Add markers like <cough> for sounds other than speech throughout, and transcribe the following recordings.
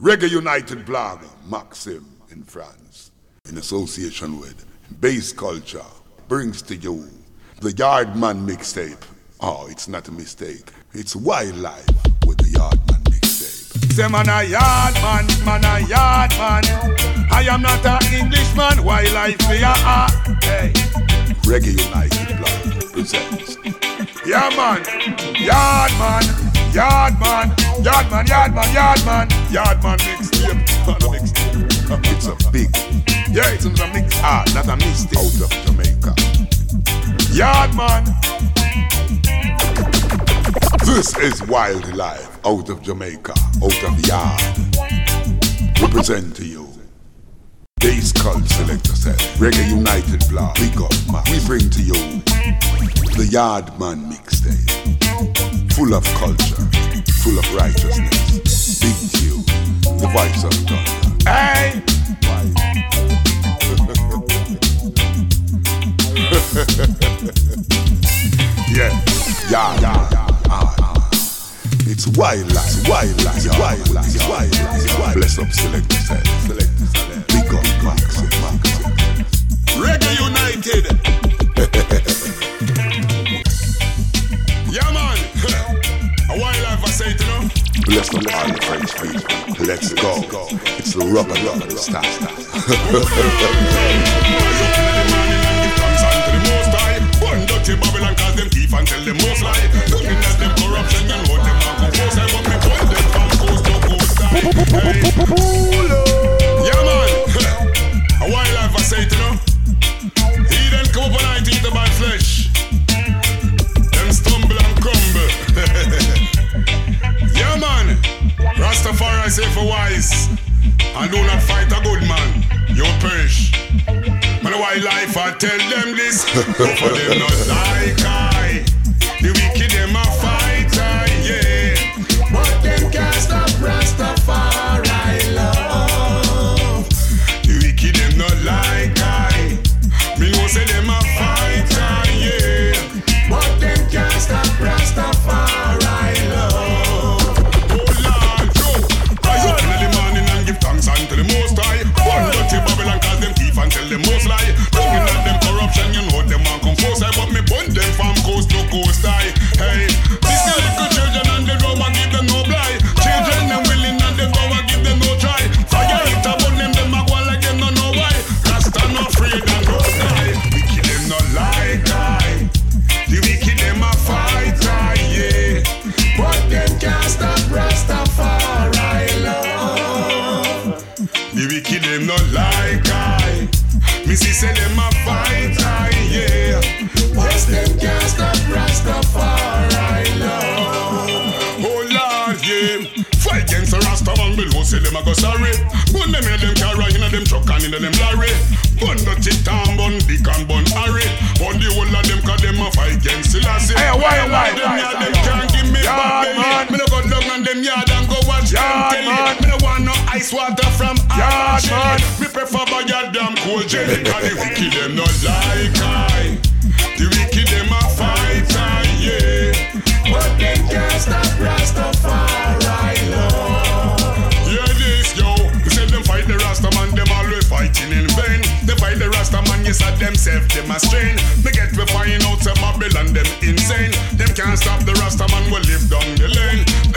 Reggae United blog, Maxim in France, in association with Bass Culture, brings to you the Yardman mixtape. Oh, it's not a mistake. It's wildlife with the Yardman mixtape. Say man a yardman, man a yardman. I am not an Englishman. Wildlife we are. Hey. Reggae United blog presents. Yeah man, yardman, yardman, yardman, yardman, yardman, yardman mixtape, not a mixtape. It's a big Yeah, it's a mix. Ah, not a mistake. out of Jamaica. Yardman, This is Wildlife out of Jamaica, out of Yard. We present to you Bass Cult Selector Set, Reggae United Blog, Big Up Man. We bring to you the Yardman mixtape, full of culture, full of righteousness. Big Q, the voice of thunder. hey. <laughs> Yeah, yeah, yeah, yeah. Ah, ah. It's wildlife, wildlife, wildlife, wildlife. Bless up, selector set, selector set. Big up, Maxim, Maxim. Reggae United. <laughs> know. Bless up all the French people. Let's go. It's the rubber rubber style. Babylon and Say for wise And do not fight a good man, you'll perish But a wildlife, I tell them this. <laughs> For them not like I. The wicked, them a fight, Why, Me them yard, them can't give me belly. man. Me no go down on them yard and go watch them Yard, telly. man. Me no want no ice water from Yard, man. Me prefer buy a damn cold jelly Cause the wicked them not like I The wicked them a fight I, yeah But them can't stop Rastafari At themselves Them a strain They get to find out Say Babylon, them insane. Them can't stop the Rastaman We live down the lane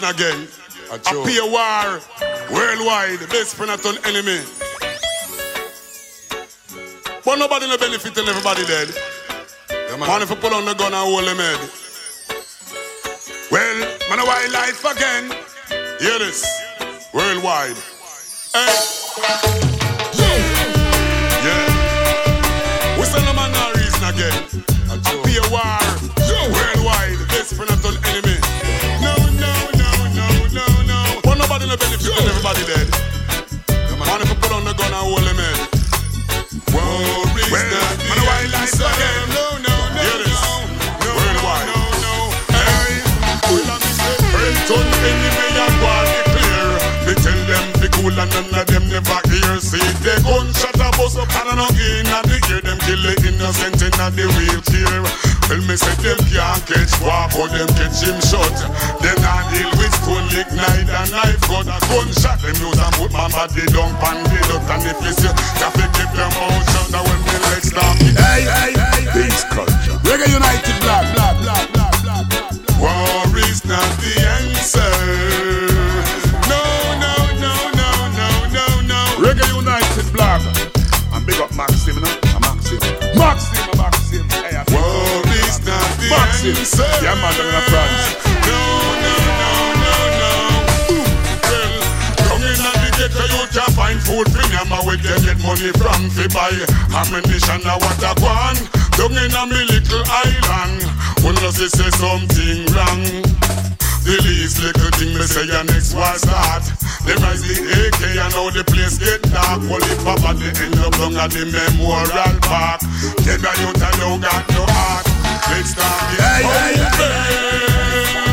man reason again A A war Worldwide Best friend an enemy But nobody no benefit and everybody dead Man, if you put on the gun and hold him head. Well, man, a wildlife again. Hear this. Worldwide. Hey. Yeah. We send no man no reason again. A be war. Worldwide. This for not everybody dead. Man if put on the gun and hold him head. Worries well, that the island again. No, no, no, no, no, no. Hey, no, none of them never hear. See the gunshot bust up and no in and they hear them kill the innocent in the wheelchair. Tell me say them can't catch war, but them catch him shot. Then I deal with stone, ignite and knife, got a gunshot. Them use and put my body down, pan the duck and if the got to keep them out shut, and when the legs stop. Hey, hey, hey, peace culture. Reggae United. Answer. Yeah, man, they're in France. No, no, no, no, no. Well, down in the ghetto, you can find food for them, where they get money from fi buy ammunition or what a one. Down in a me little island, when you say say something wrong. The least little thing me say your next war start. Them rise the AK and now the place get dark. Well, if Papa they end up down at the memorial park. Then the youth alone got no heart. Let's start. Hey, hey, over.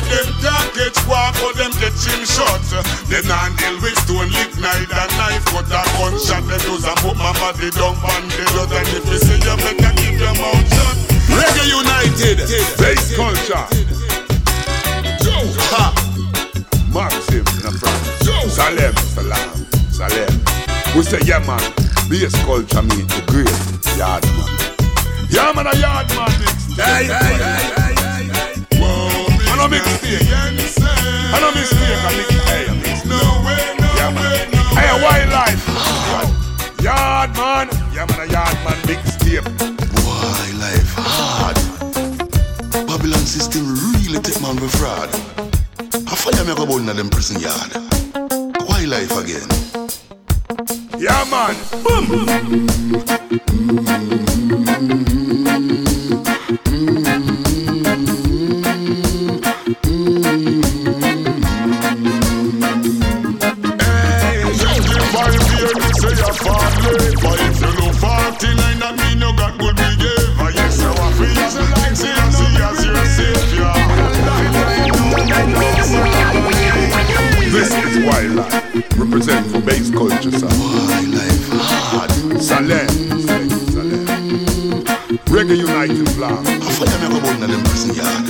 Say them catch walk, but them catch him shot. Then I deal with stone lick night and knife. But that gunshot them use and put my body down on the dot. And if you say you better keep your mouth shut. Reggae United, bass culture. Ha! Maxim in France. Salem, salam, salem. We say, yeah, man, bass culture meet the great yard man. Yeah, man, a yard man mix. Hey, hey, hey, hey, hey, hey. I know mistake. I know mistake. I mix. Hey. No way, no Yeah, way, no Hey, a wildlife. Yard man. Yeah, man, a yard man mixtape. Wildlife hard. Babylon system really take man for fraud. I fire me go burn in them prison yard. Wildlife again. Yeah, man. Hey, wildlife. Represent for bass culture, sir. Wildlife hard. Salem. Salem. Reggae United flag. I me go them prison yard.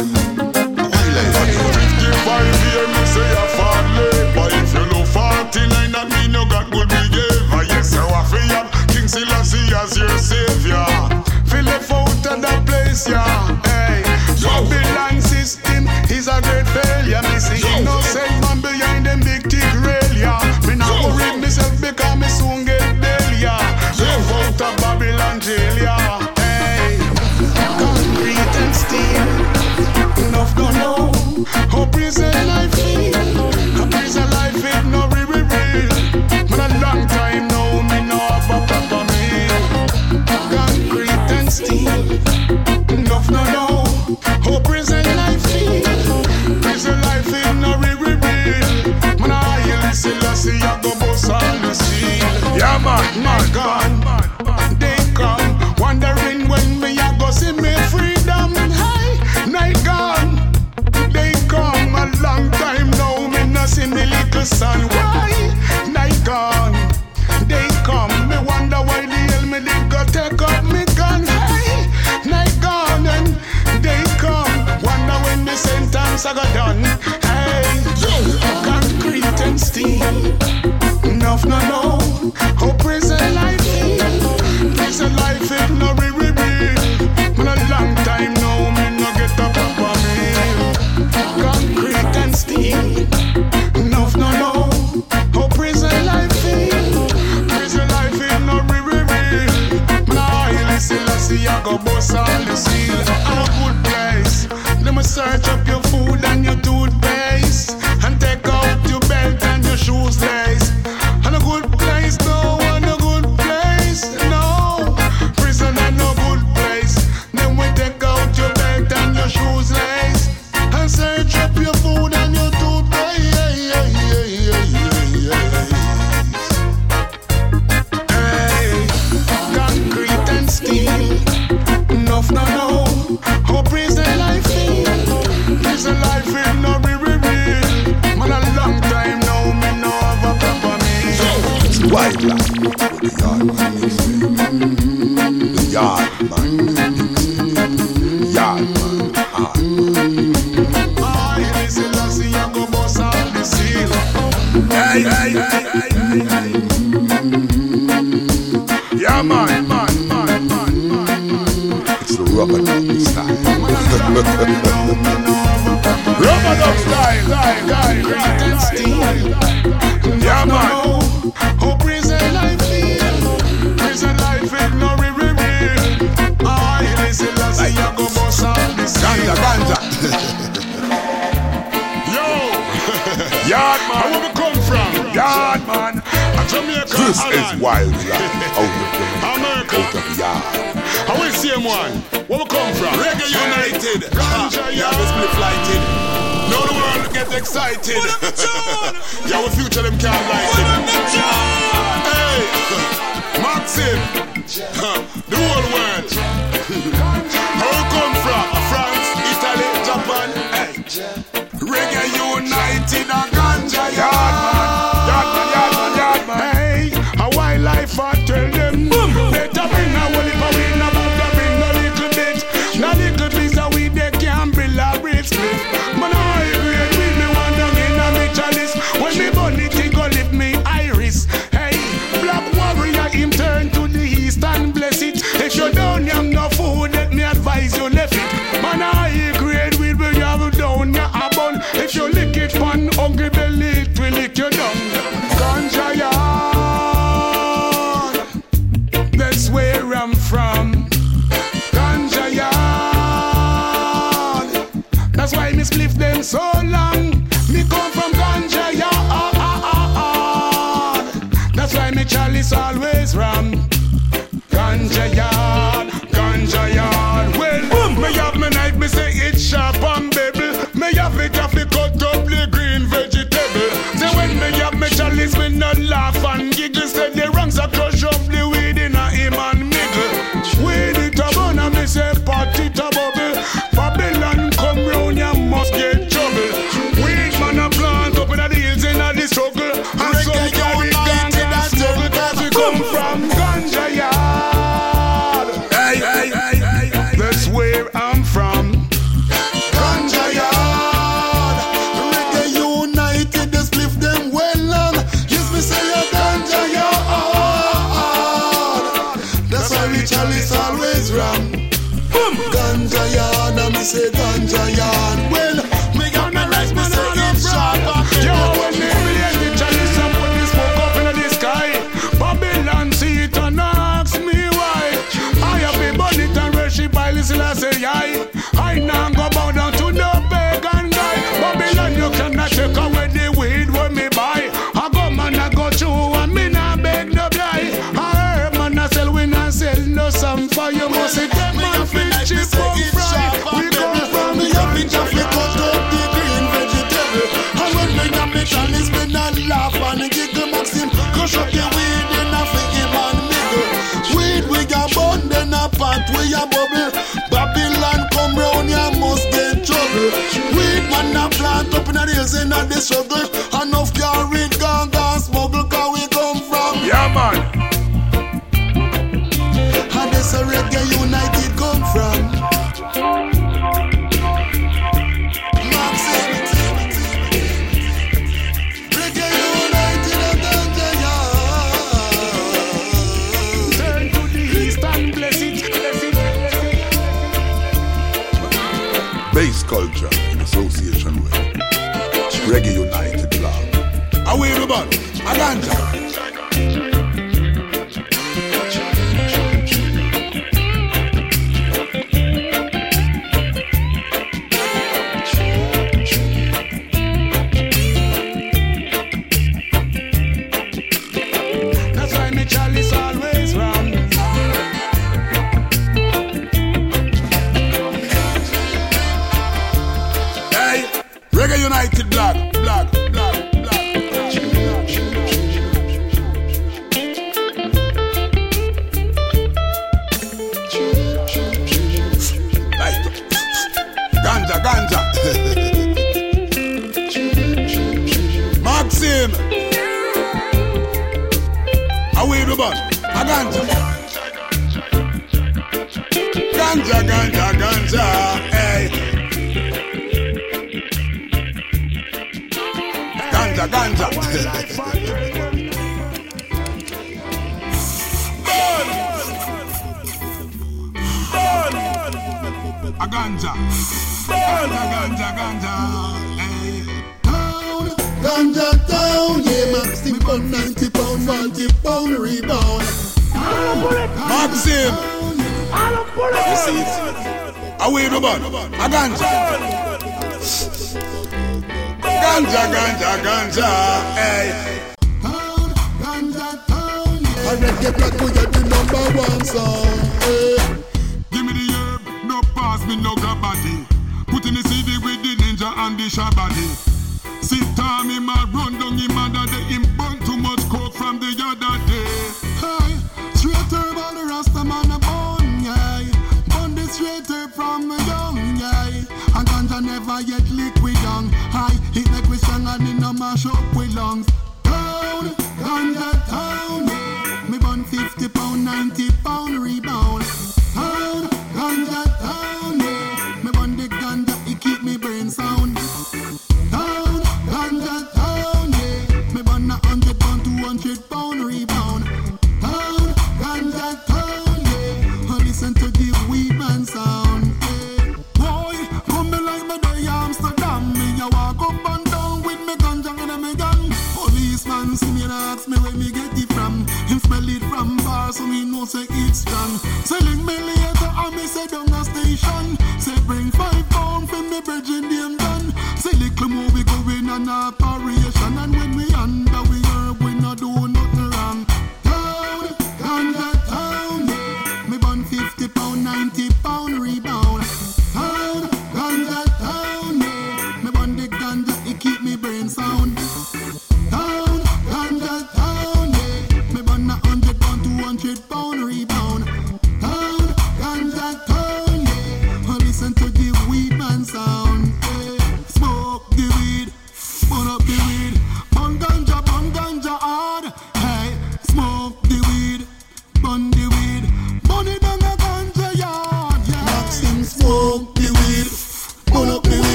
the. Why night gone? They come. Me wonder why the hell me they got take up me gun. Hey, night gone and they come. Wonder when the sentence I got done. Hey, concrete and steel. Enough, no, no. Hope Robert style. <laughs> Robert up style, style, style, style. Yeah, man. Who prison life feel? Prison life ignore ah, it, real. I listen, I see you go boss on this. Ganja, ganja. <laughs> <laughs> Yard man, where we come from? Yard man, a Jamaica. This Holland. is wild life out of America. out of yard. How we see him one? we come from. Reggae United. Ganja, yeah, we split flighted. Now the world get excited. <laughs> yeah, we future them can't like it. Hey, Maxim. the whole world. How we come from? France, Italy, Japan. Hey. Reggae United and Ganja Yard. Yeah. always ram. Ganja yard, ganja yard. Well, boom, me have my knife, me say it's sharp and bevel. Me have it off the cut up the green vegetable. Then when me have my chalice, me not laugh and giggle. Say the we a bubble. Babylon come round, you must get trouble. Weed man a plant up in the hills in the struggle. Enough car gone. Alan, Alanca.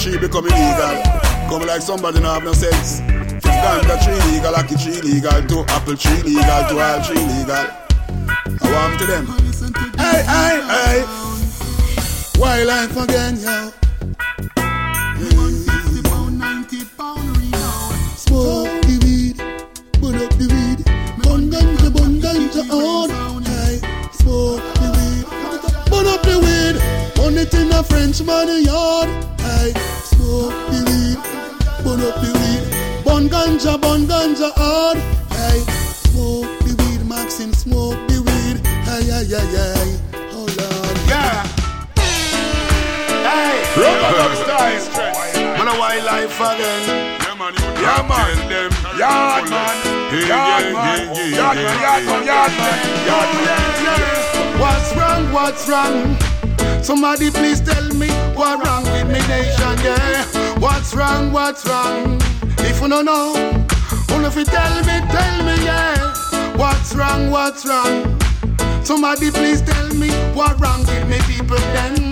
tree becoming legal, Come like somebody not have no sense. Fifth Ganja tree legal, Lucky tree legal, two apple tree legal, two all tree legal. I want to them. Hey, hey, hey. Wildlife again, yo. Smoke the weed, burn up the weed, bun ganja, bun smoke the weed, burn up the weed, in a French money. A wildlife again. Yeah, man, you Yeah, man. tell them. Yard man, yard man, yard man, yard man, yard man, yard man. What's wrong? What's wrong? Somebody please tell me what wrong with me nation, yeah. What's wrong? What's wrong? If you don't know, only if you tell me, tell me, yeah. What's wrong? What's wrong? Somebody please tell me what wrong with me people then.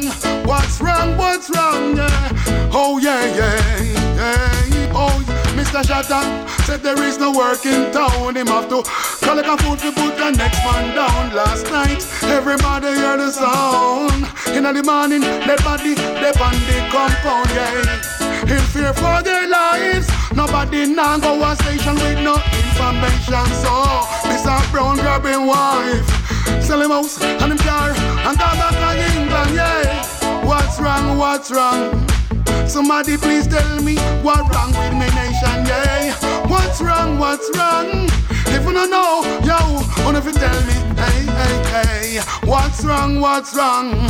What's wrong? What's wrong? Yeah. Oh yeah, yeah, yeah. Oh, Mr. Shatter said there is no work in town. Him have to collect a food to put the next man down. Last night, everybody hear the sound. In the morning, their body, they on compound, yeah. In fear for their lives, nobody now go a station with no information. So, Mr. Brown grabbing wife. Sell him house and him car and come back to England, yeah. What's wrong, what's wrong? Somebody please tell me what wrong with my nation, yeah. What's wrong, what's wrong? If you don't know, yo, wanna you tell me, hey, hey, hey, what's wrong, what's wrong?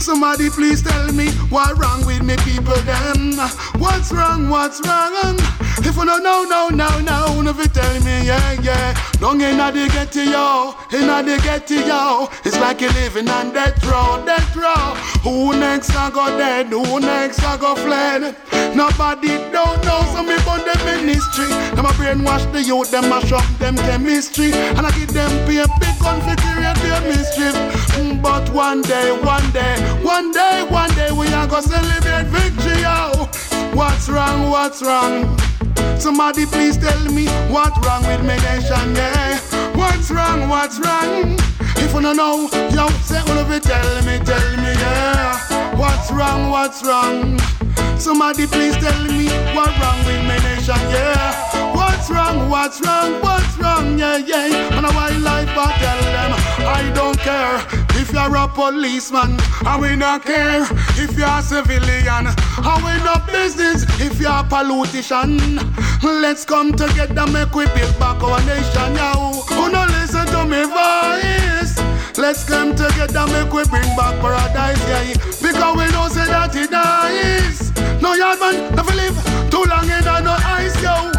Somebody please tell me what wrong with me people them. What's wrong, what's wrong? If you don't know, no, no, no, if you tell me, yeah, yeah. Long inna the get to yo, inna the get to yo. It's like you living on death row, death row. Who next I go dead? Who next I go fled? Nobody don't know, so me burn the ministry. Them a brainwash the youth, them mash up them chemistry, and I give them pay a big gun for create their mischief. Mm, But one day, one day, one day, one day, we are gonna celebrate victory, yo. What's wrong? What's wrong? Somebody please tell me what wrong with my nation, yeah. What's wrong, what's wrong? If you don't know, yo, say all of it, tell me, tell me, yeah. What's wrong, what's wrong? Somebody please tell me what wrong with my nation, yeah. What's wrong, what's wrong, what's wrong, yeah, yeah. And a wildlife, I tell them, I don't care if you're a policeman, and we not care if you're a civilian, and we no business if you're a politician. Let's come together, make we build back our nation, yo. Who no listen to me voice? Let's come together, make we bring back paradise, yeah. Because we know say that it dies. No yard man, never live too long in no ice, yo.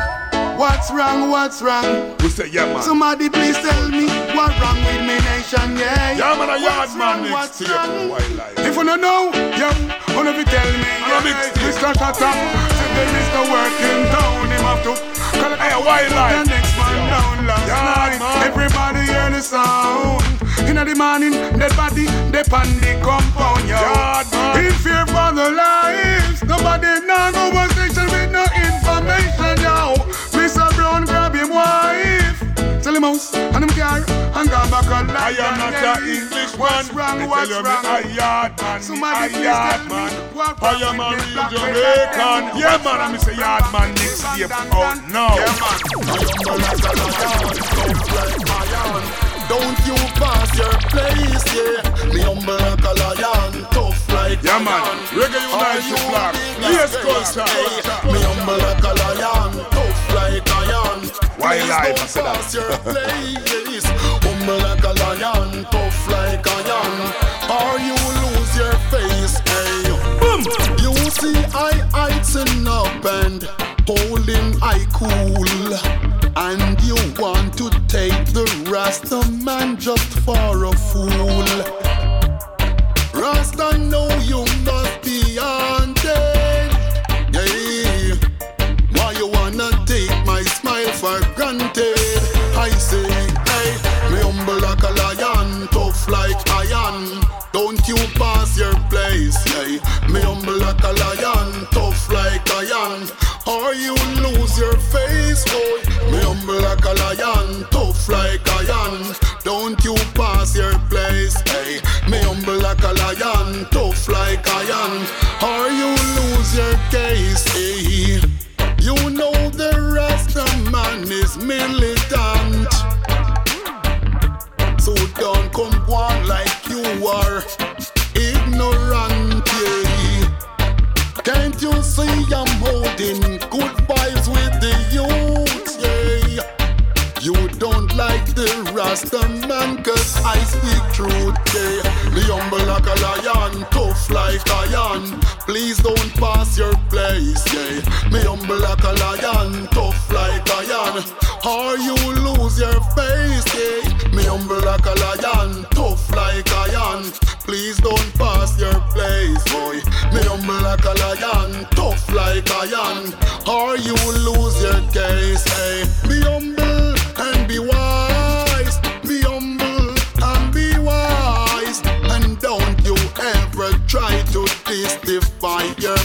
What's wrong? What's wrong? We say, yeah, man. Somebody please tell me what wrong with me nation, yeah. Yeah, man, a yard What's man wrong? next What's wildlife. If you don't know, yo, wanna be tell me, yeah. Mr. Tata, is no working down, him have to collect Hey, a wildlife. The next man down last Yard night. man. Everybody hear the sound. In the morning, dead body, they pan the compound, yo. Yard man. In fear for their lives, nobody now go one station with no information, yo. Tell house and him car and go back alive. I am not yeah. a English What's man. wrong? What's tell you wrong? me a yard man. Somebody me please yard tell me man. what I am a real Jamaican. Yeah, man. I'm a yard man next year. Oh no. Yeah, man. Don't you pass your place, yeah. Me humble like a lion, tough like Yeah, a man. Reggae Are Unite the flag. Yes, black culture. Me humble like a lion, tough like a lion. Wildlife, I said that. Humble like a lion, tough like a lion. Or you lose your face, hey. Boom. You see I heighten up and holding I cool. And you want to take the Rasta man just for a fool. Rasta know you place, hey. Me humble like a lion, tough like iron. Or you lose your face, boy. Me humble like a lion, tough like iron. Don't you pass your place, hey. Me humble like a lion, tough like iron. Or you lose your case, hey. You know the rest of man is militant. So don't come on like you are Rasta man, cause I speak truth, yeah. Me humble like a lion, tough like lion. Please don't pass your place, yeah. Me humble like a lion, tough like lion. Or you lose your face, yeah. Me humble like a lion, tough like lion. Please don't pass your place, boy. Me humble like a lion, tough like lion. Or you lose your case, hey. Me humble It's the fire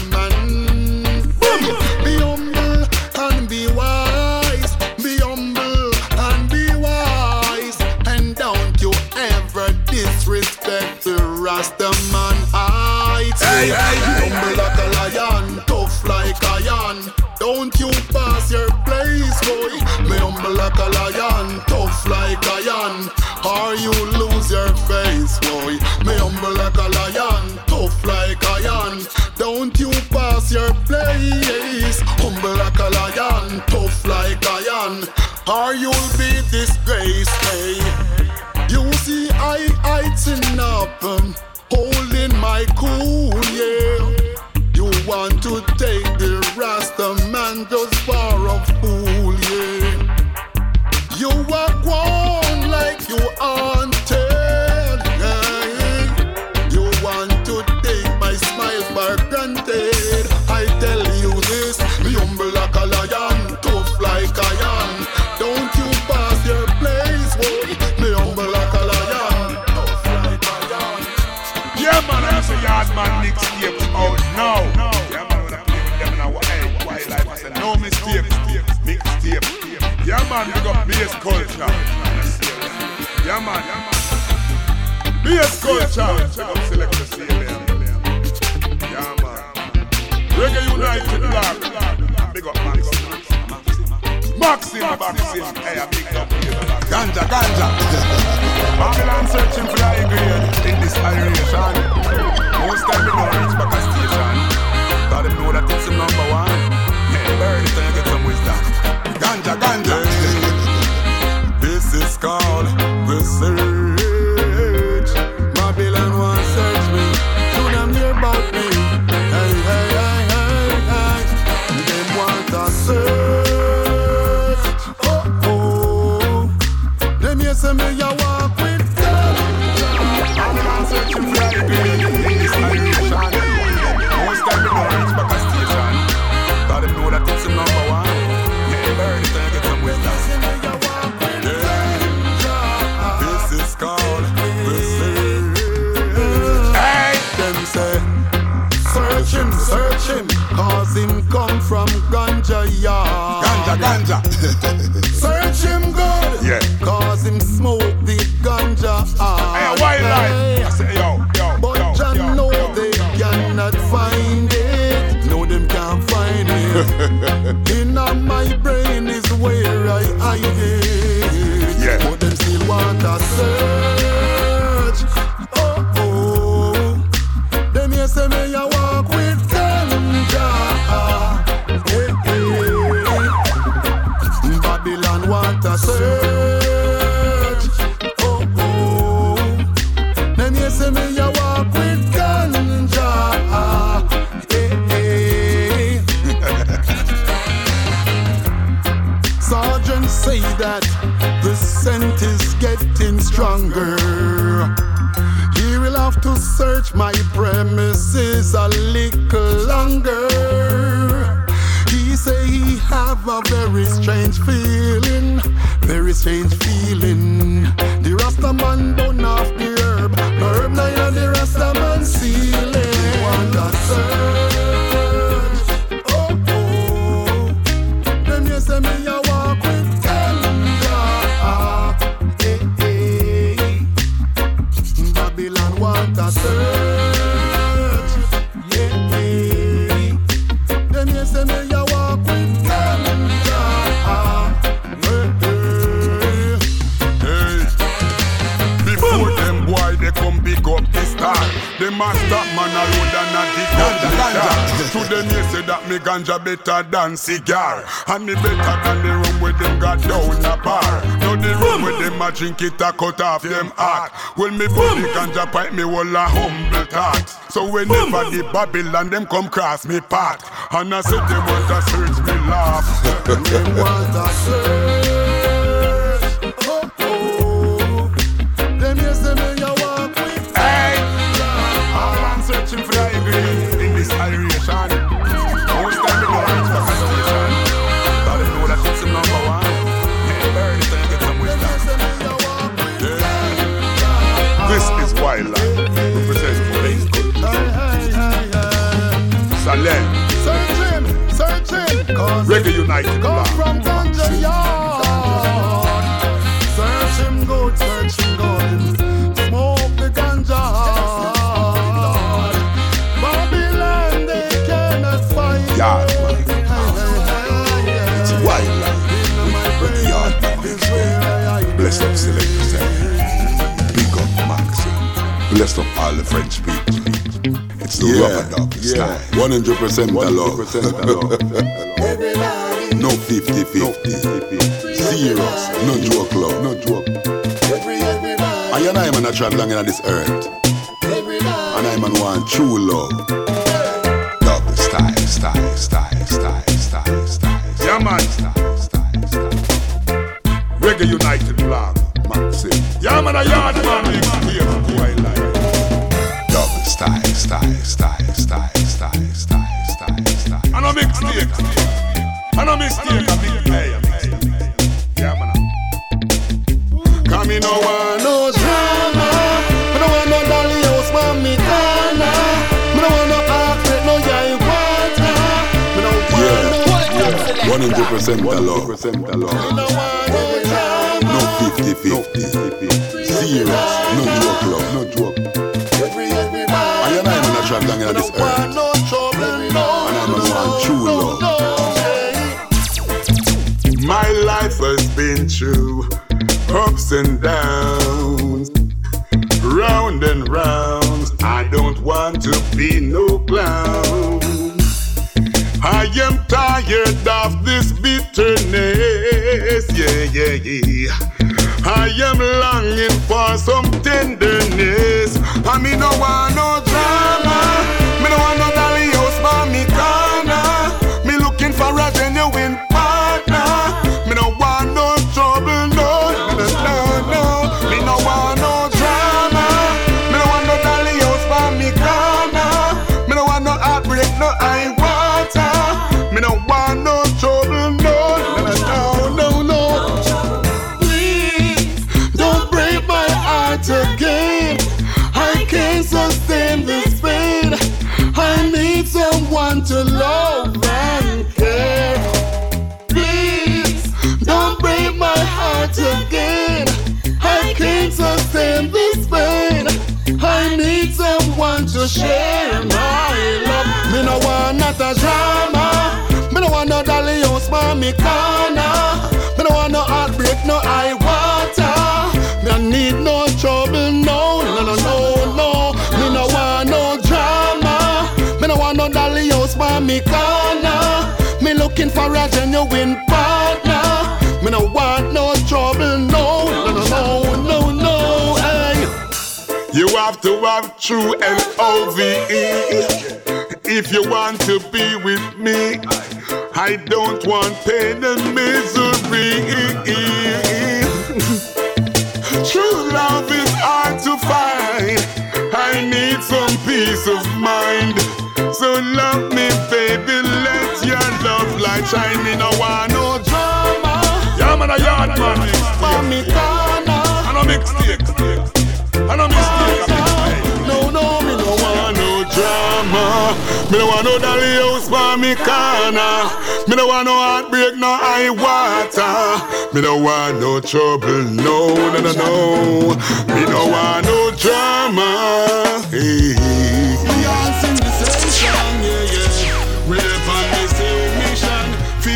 you say that me ganja better than cigar. And me better than the room where them got down a bar. Now the room where them a drink it a cut off them heart. Well me body ganja pipe me wall a humble thought. So whenever the Babylon them come cross me path. And I said they want to search me laugh. <laughs> Them want to search. the United Go land. from Tangier Yard. Search him good, search him. Smoke the ganja. Babylon, they cannot find Yard, man. It's Bless up? Eh? Big up Maxi. Eh? Bless up all the French people. It's the yeah, rubber dog yeah. style. 100% 100% no 50-50. No 50-50. Serious. No drug love. No joke. Every, every night. And you and I man a travel long on this earth. Every night. And I man want true love. Double style, style, style, style, style, style. Yeah, man. Style, style, style. Reggae United blog. Maxim. Yeah, man, a yard man. Big here. Twilight. Double style, style, style, style, style, style, style, style. And a mixtape. And a mistake. A big play. a mistake. Yeah, man. Come in, no one. no drama. Me no want no dolly house, man, me corner. Me no want no no yai water. Me no want no. One hundred percent the love. Me no want no drama. No 50-50. Serious. No joke love. No joke. Every. I and I man a trod long in this earth. no trouble, no. And I man want true love. Through ups and downs, round and round. I don't want to be no clown. I am tired of this bitterness, yeah, yeah, yeah. I am longing for some mommy corner. Me no want no heartbreak, no high water. Me I need no trouble, no, no, no, no, no. Me no want no drama. Me no want no dolly house, mommy corner. Me looking for a genuine partner. Me no want no trouble, no, no, no, no, no, no. Hey. You have to have true L-O-V-E If you want to be with me I don't want pain and misery. True love is hard to find. I need some peace of mind. So love me baby, let your love light shine Me no want no Drama, Yeah man, a yard man mommy corner. And a mixtape And a mistake Me no want no dolly house for me corner. Me no want no heartbreak, no high water. Me no want no trouble, no, no, no, no. Me no want no drama. Hey. We all sing the same song, yeah, yeah. We live on the same mission.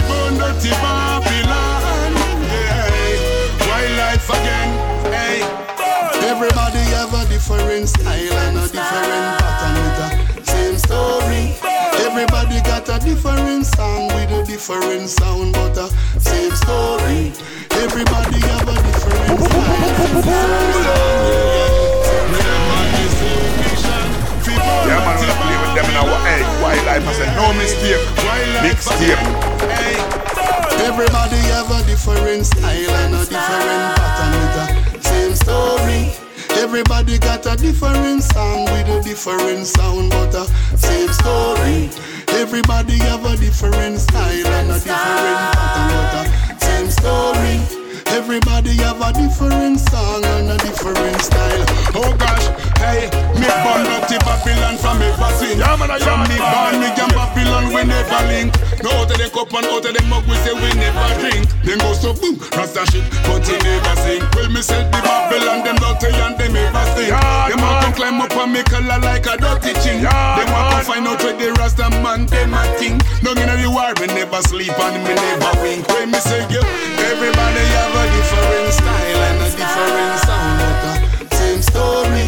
Burn dirty Babylon. Yeah. Wildlife again. Hey. Everybody have a different style and a different pattern with a same got a different song with a different sound, but a same story. Everybody have a different Yeah, man, I play with them in our hey, wildlife, I said no mistake, mixtape. Everybody have a different style and a different pattern with a same story. Everybody got a different song with a different sound, but a same story. Everybody have a different style and a different pattern, but a same story. Everybody have a different song and a different style. Oh gosh, hey, me born up to Babylon from ever since. Yeah, man, From me born, me and Babylon we never link. No out of the cup and out of the mug we say we never drink. Then go so boom, rasta shit, but he never sing. Well, me said the Babylon them dirty and them ever sing. Yeah, them want to climb up on me color like a dirty chin. Yeah, them want to find out where the rasta man them a think. No in the war, me never sleep and me never wink. When me say yo, Everybody have a different style and a different sound, but a same story.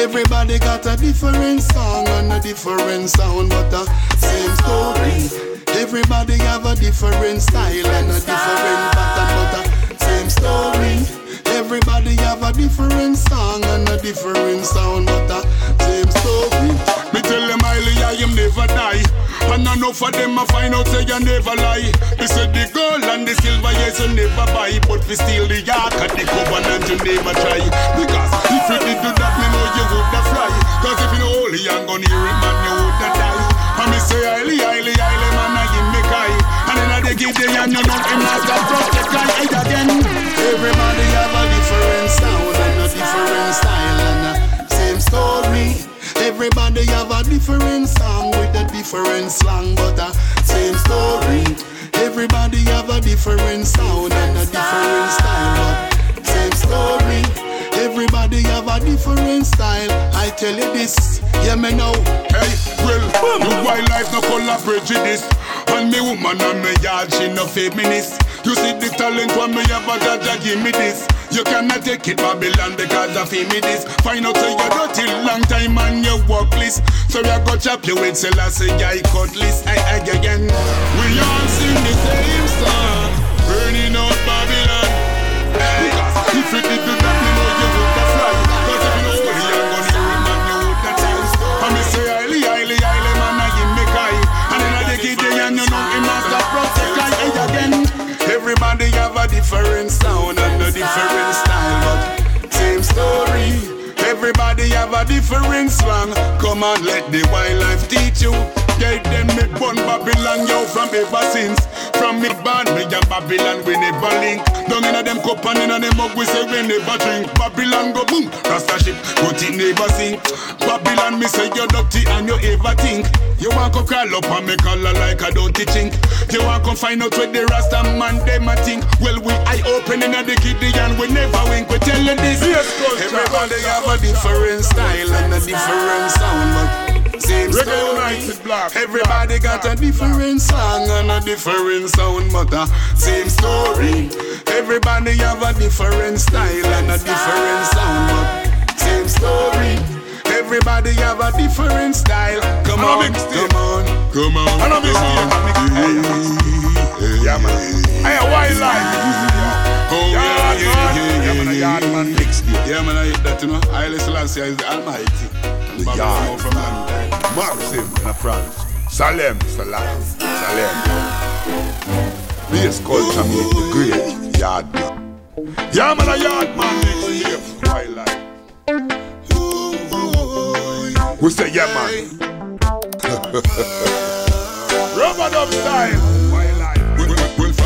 Everybody got a different song and a different sound, but a same story. Everybody have a different style and a different pattern, but a same story. Everybody have a different song and a different sound, but a same story. Me tell them highly I never die. And enough of them I find out say you never lie. Me said the gold and the silver yes you never buy, but we steal the yak and the covenant you never try. Because if you did do that, me know you woulda fly. Cause if you know holy and gonna hear it, man, you woulda die. And me say highly, highly, highly, The and you know him again. Everybody have a different sound and a different style and a same story. Everybody have a different song with a different slang, but a same story. Everybody have a different sound and a different style, but same story. Everybody have a different style. I tell you this, yeah me know. Hey, well, your wildlife no color prejudice. And me woman and me yard, she no feminist. You see the talent when me have a jaja give me this. You cannot take it Babylon because of me this. Find out say you're dirty long time and you workless. So we a go chop you with Selassie I cutlass. I, I again. We all sing the Babylon, we never link. Down in a them cup and in a them mug, we say we never drink. Babylon go boom, Rasta ship, but it never sink. Babylon, me say you're dirty and you ever think. You want to crawl up and me color like a dirty chink. You want to find out where the Rasta man them a think. Well, we eye open in a the kiddy and we never wink. We tell you this. Everybody have a different style and a different sound, same story. Everybody got a different song and a different sound, but a same story. Everybody have a different style and a different sound, but same story. Everybody have a different style. Come And on, come on, come on. And a mixtape. Yeah, man. Hey, wildlife. Oh, yeah, yeah, yeah, Yeah, yeah, yeah. man. Yeah, man, I hate that, you know. Haile Selassie is the Almighty. The yard. Maxim in France. Salem, Salam, Salem. Bass culture make the great yard man. Yeah, man, a yard man mixtape. Wildlife. We say, yeah, man. <laughs> Rubber dub style.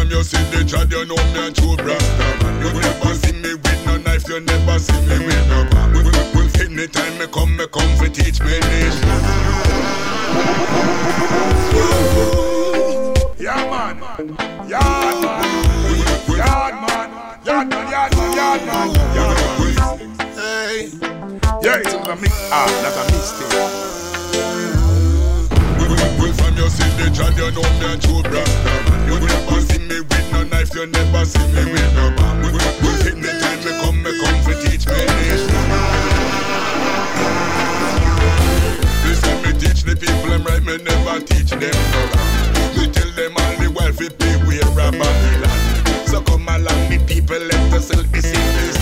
Your see the child, you know me a true. You never see me with no knife, you never see me with no gun. Anytime me come, me come for teach me nation. Yeah, man. Yard man. Yard man. Yard man, yard man, yard man. Yard man. Hey. Yeah, it's a mix. Ah, that's a mistake. Well, from your the child, you know me a true brother. You never see me with no knife, you never see me with no well, well, anytime me come, me come for teach me nation. They me teach the people them right, me never teach them no wrong. Me tell them all the pay way a Babylon. So come along, me people, let us sing this. And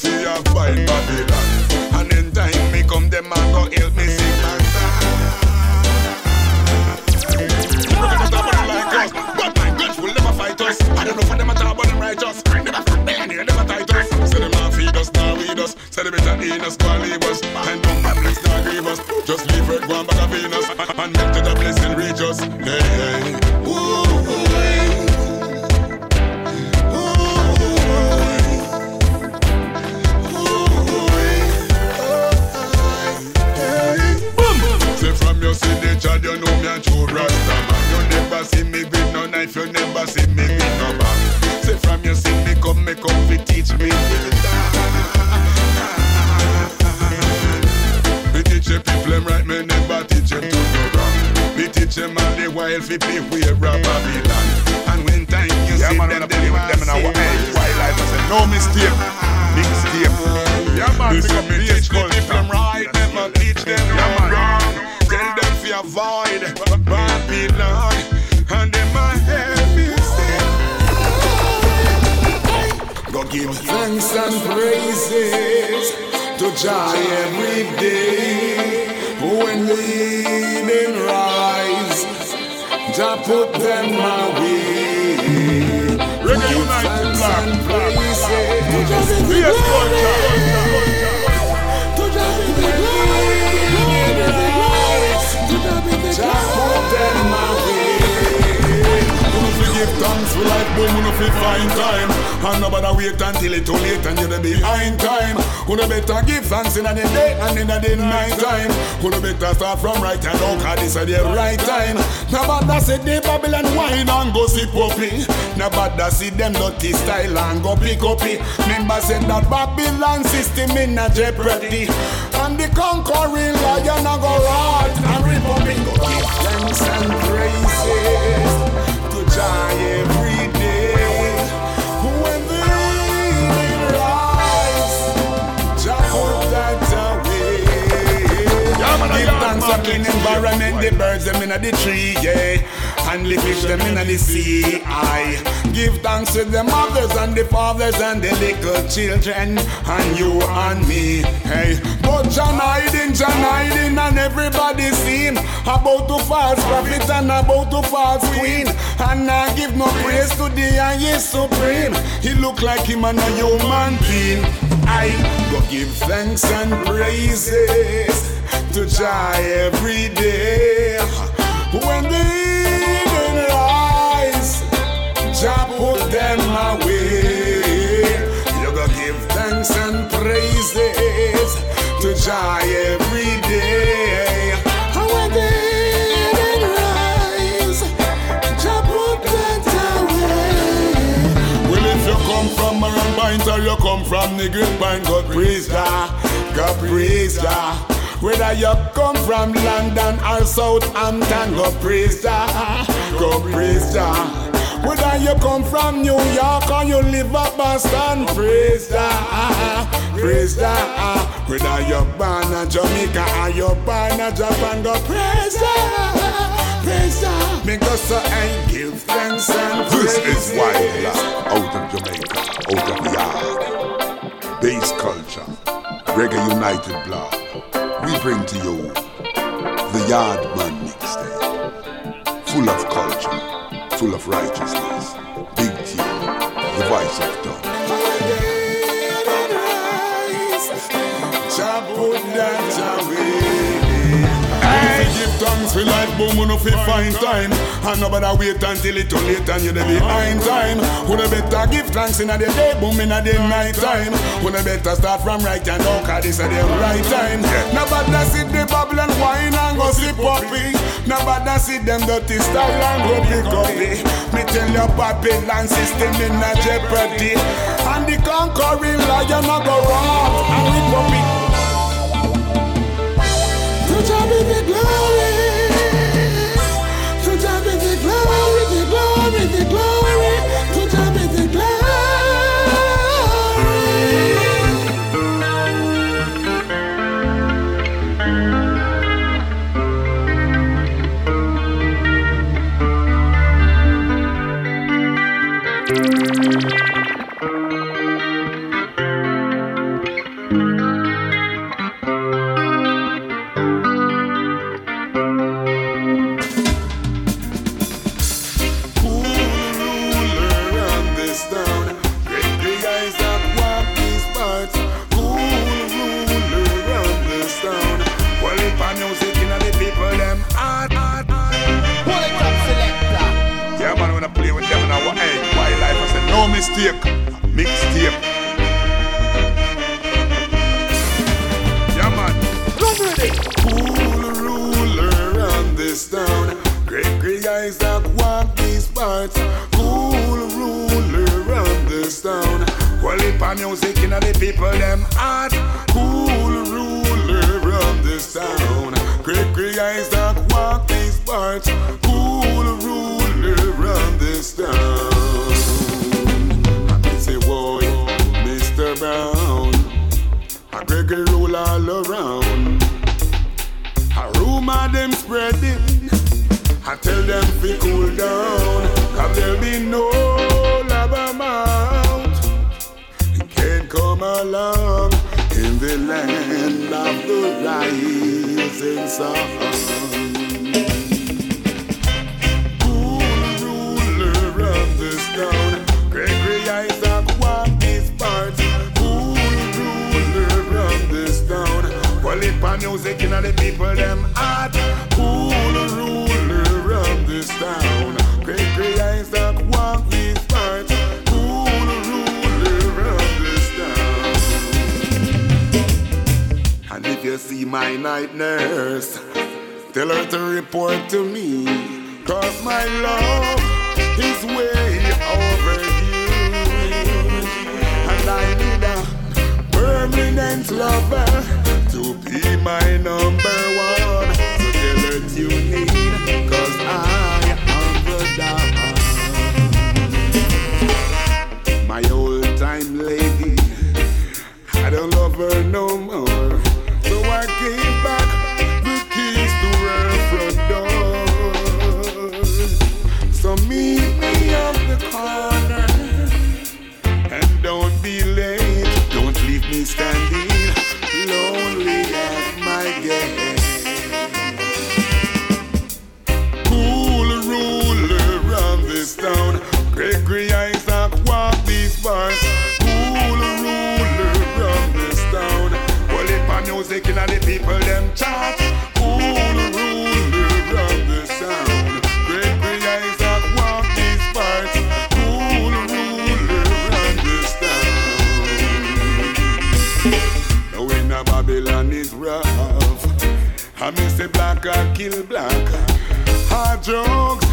fi a them all the while fi pay way a Babylon. And when time you Yeah, see man, them, when I play them with them in our hey, wildlife, I say no mistake, big mistake. Yeah, man, This up teach the them right, never teach them Yeah, man. wrong. Tell them fi avoid Babylon, and them a help me. Go give thanks and praises to Jah every day. When the evening rise, Jah put them away. Reggae Give United Black, Black, praises to Jah every give thanks for life, boy, gonna fi find time. And nobody wait until it too late and you're behind time. Gonna better give thanks in the day and in the night time. Gonna better start from right and out, cause this is the right time. Nobody see the Babylon wine and go see puppy. Nobody see them dirty style and go pick up it. Remember said that Babylon system in a jeopardy. And the conquering lion a go rot and rip up it. Thanks and praises environment, the birds them in environment, the birds and the tree, yeah. And the fish them in the sea, I. Give thanks to the mothers and the fathers and the little children And you and me, hey But John hiding, John and everybody seen. About to false prophet and about to false queen. And I give no praise to the highest supreme. He look like him and a human being. I go give thanks and praises to Jah every day. When the put them away. You go give thanks and praises to Jah every day. Rise, away. Well, if you come from Morant Point or you come from the God praise Jah, God praise Jah. Whether you come from London or Southampton, go praise Jah, go praise Jah. Whether you come from New York or you live at Boston, praise Jah, praise Jah. Whether you're born in Jamaica or you're born in Japan, go praise Jah, praise Jah. Because I give thanks and This is Wild Life out of Jamaica, out of the yard. Bass culture, Reggae United blog. We bring to you the Yardman mixtape. Full of culture, full of righteousness. Big T, the voice of God. You thanks for life, boom, you know fi find time. And nobody wait until it too late and you're behind time. Who better give thanks in the day, boom, in the night time. Who better start from right and down, cause this is the right time. Nobody see the bubble and wine and go sip up it. Nobody see them dirty style and go pick up it. Me tell you Babylon system in a jeopardy. And the conquering lion a go wrong and we pop it. To be the glory. My night nurse, tell her to report to me. Cause my love is way overdue. And I need a permanent lover to be my number one. So tell her tune in, cause I am the dog. My old time lady, I don't love her no more. Kill black. Hard drugs,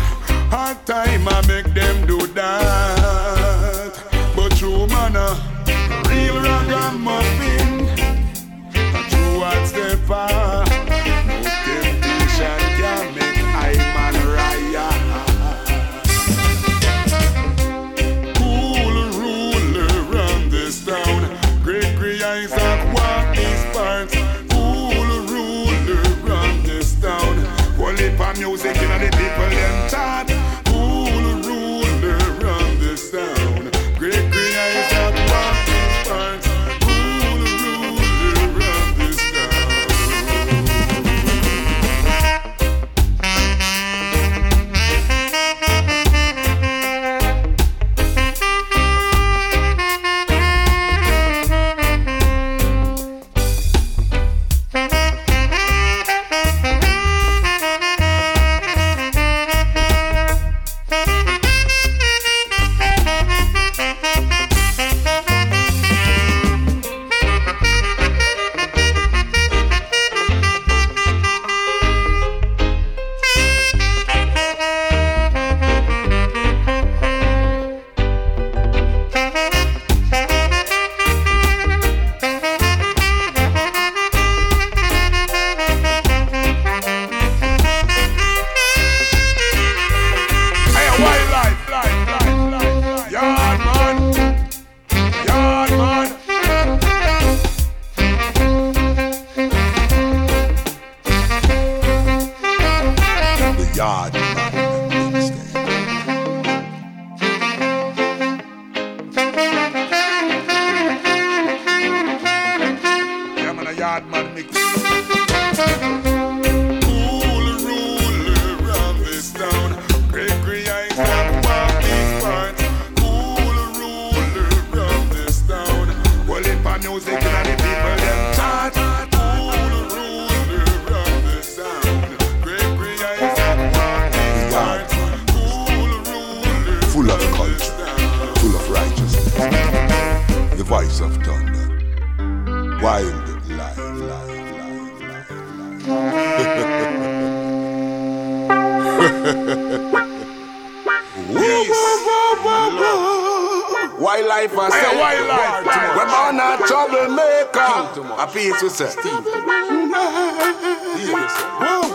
Wildlife I say wildlife. We're born a troublemaker A piece we say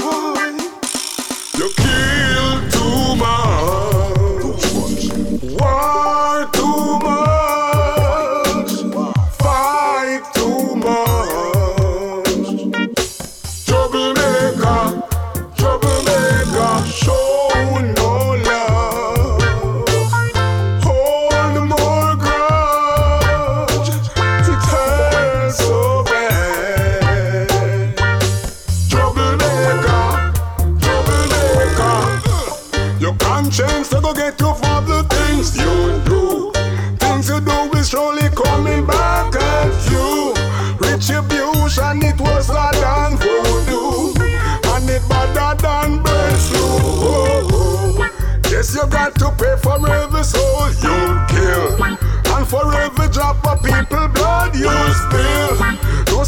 <laughs>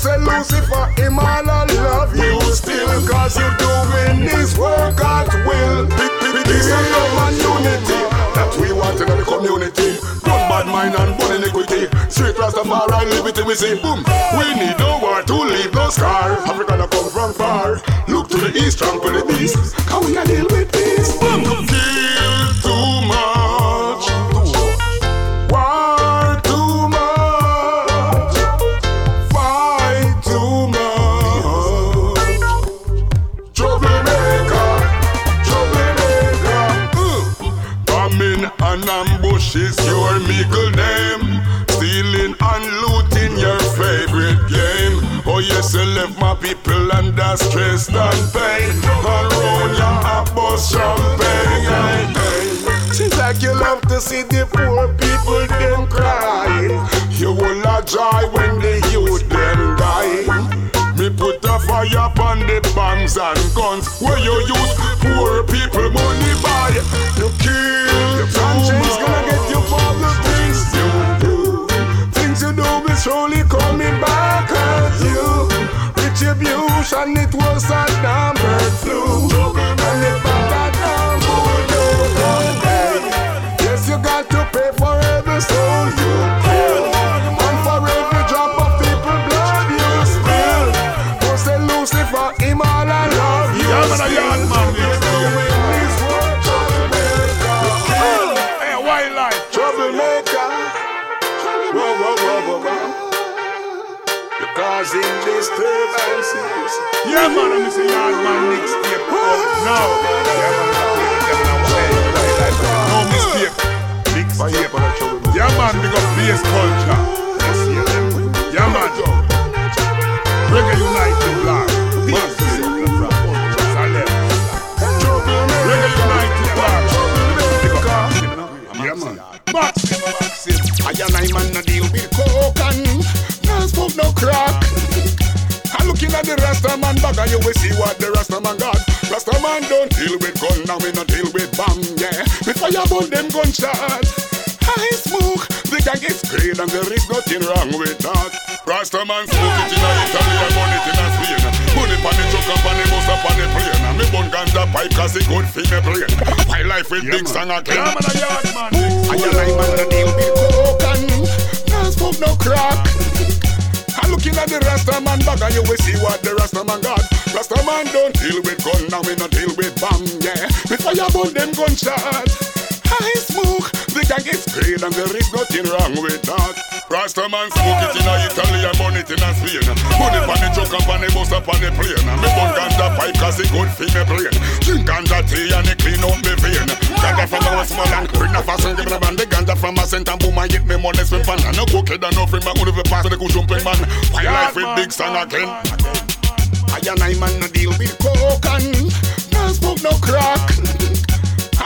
say Lucifer, him all I love you still. Cause you doing this work at will. Peace and love and unity. That we want in the community. Don't bad mind and born iniquity. Straight Rastafari, liberty we say boom. We need no war to leave no scar. Africa come from far. Look to the east, beast. Can we a deal with peace? People under stress and pain. Around your bus champagne. Seems like you love to see the poor people them cry. You will a joy when the youth them die. Me put a fire upon the bombs and guns where you use poor people money buy. You kill your conscience gonna get you for the things you do. Things you do will surely Retribution it was a damn bird Yeah, man, I'm missing yard man. Now, yeah, man, yeah, man, hey, wildlife. No mistake. Mixtape. Yeah, man, big up bass culture. Yes, yeah, them. Yeah, man. Reggae United Black. And you will see what the Rasta man got. Rasta man don't deal with gun, now we no deal with bomb, yeah. We fire about them gunshot. I smoke, the gang is great and there is nothing wrong with that. Rasta man smoke it in a Italy and burn it in a Spain. Money pan the truck and the bus up on the plane. And me bun ganja pipe cause it good for me brain. My life with big song again. Yeah, man, a yard man. I and I man no deal with coke and no smoke no crack. Looking at the Rasta man bag and you will see what the Rasta man got. Rasta man don't deal with gun, now we not deal with bomb, yeah. We fire about them gunshot. I smoke, gang is great and there is nothing wrong with that. Rasta man smoke it in a Italy and burn it in a Spain. Put it on the truck and on the bus up on the plane. And me burn ganja pipe cause it good for me brain. Drink ganja tea and it clean up me vein. Ganja from the Westmoreland, bring a fast and give me band. The ganja from a cent and boom and get me money swim fan. And no cooked and no free man, only the pass the good jumping man. My life with big song again. I and I man no deal with coke and no smoke no crack.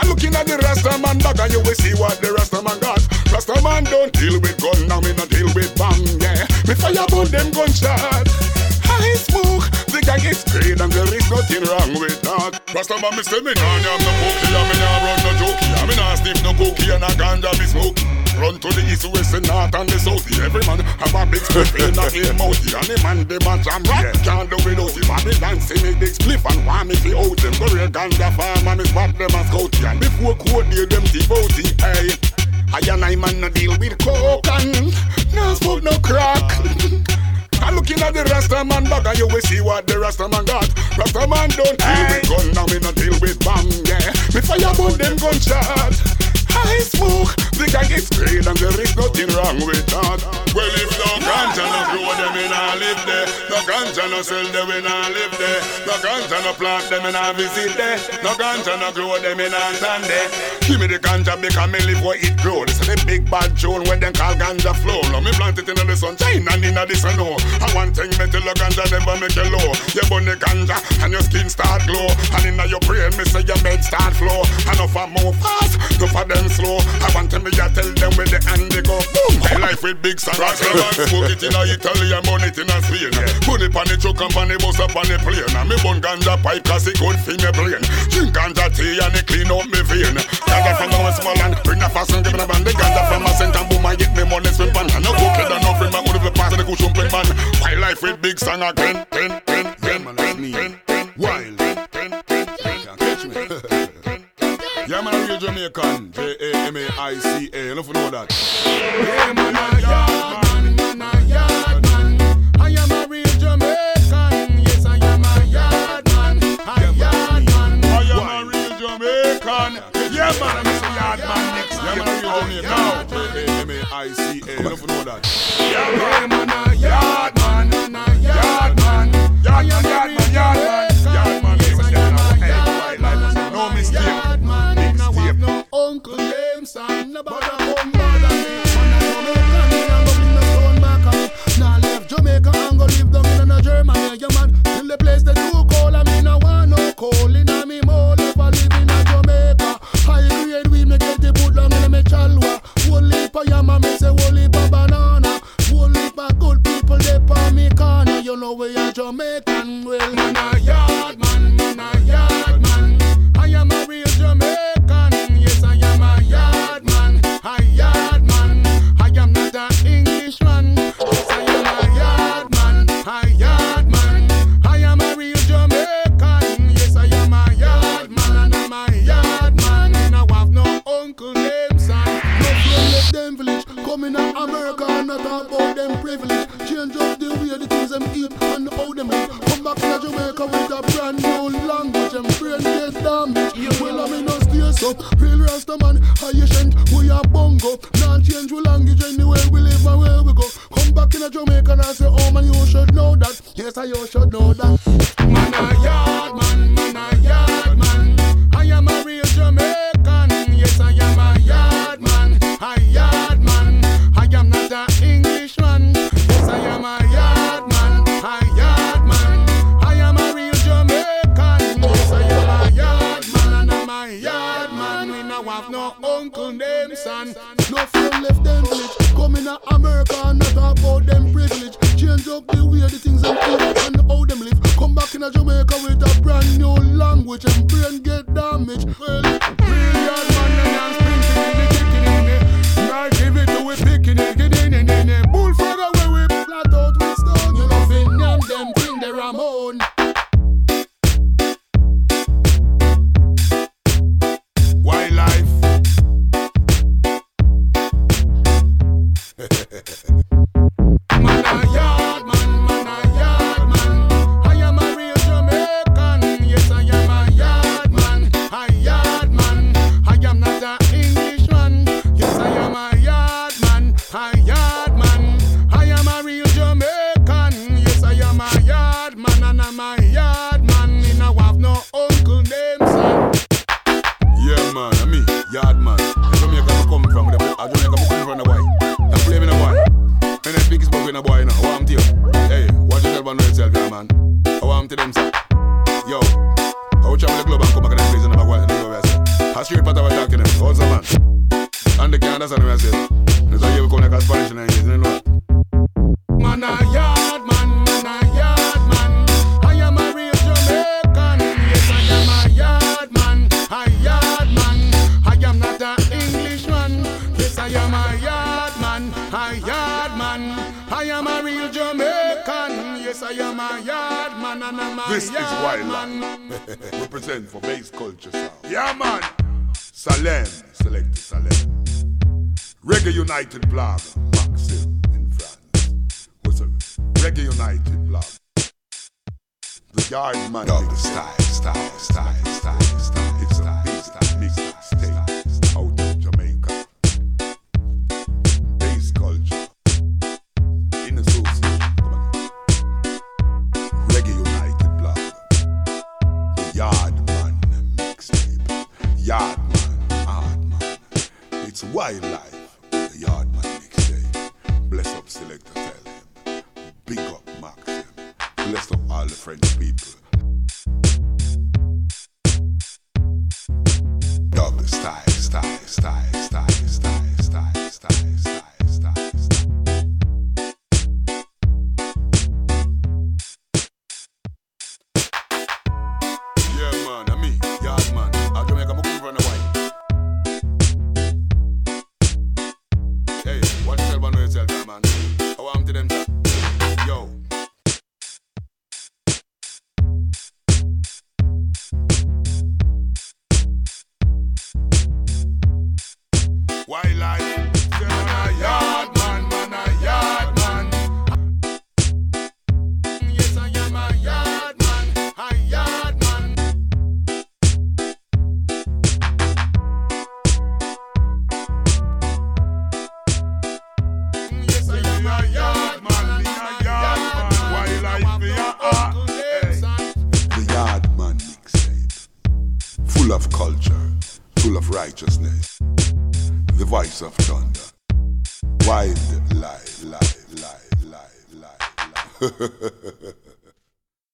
I'm looking at the Rasta man bag and you will see what the Rasta man got. Rasta man don't deal with gun, now me no deal with bomb, yeah. Me fire about them gunshot. I smoke, the gang is great and there is nothing wrong with that. Rasta man me say me nah have no and me nah run no jokey. Me nah sniff no cookie and a ganja be smoke. Run to the east, west, and north and the south. Every man have a big split in a him mouth. And the man, the man jam rock. Can't do without him. And Babylon see me big spliff and want me fi out them. Go real ganja farm and me spot them as scout and before court they them out hey. I and I man no deal with coke and no smoke no crack. I'm looking at the Rasta man bag and you will see what the Rasta man got. Rasta man don't deal with gun, now me no deal with bomb, yeah. Me fire burn them gunshot. I smoke, the gang is green and there is nothing wrong with that. Well, if no ganja no grow, them in a live there. No ganja no sell, them in a live there. No ganja no plant, them in a visit there. No ganja no grow, them in a stand there. Give me the ganja because me live where it grow. This is the big bad tune when them call ganja flow. Now me plant it in the sunshine and in the snow. Oh. I one thing me tell the ganja never make you low. You burn the ganja and your skin start glow. And in your brain me say your med start flow. Enough of move fast, enough of them slow. I want them to tell them where the hand they go. Boom. My life with big sun. Smoke it in Italy and burn it in a Spain. Put it on the truck and on the bus up on the plane. And me burn ganja pipe cause it good for me brain. Drink ganja tea and it clean up me vein. Ganja from the small and bring the fast and give me a band. The ganja from a center boom and get me money swim pan. And no cook it and no friend man would have passed the cushion print man. My life with big sun again. Ten, ten, ten, ten, ten, ten, wild. Catch me. Yeah, man, I'm real Jamaican. J-A-M-A-I-C-A. You know if know that. Yeah, that. Is yard Wildlife. Represent for bass culture sound. Yeah, man. Salem, select Salem. Reggae United blog, Maxim in France. What's up? Reggae United blog. The Yaad Man. Dog style, style, style, style, style. It's a big style, mix state out twilight.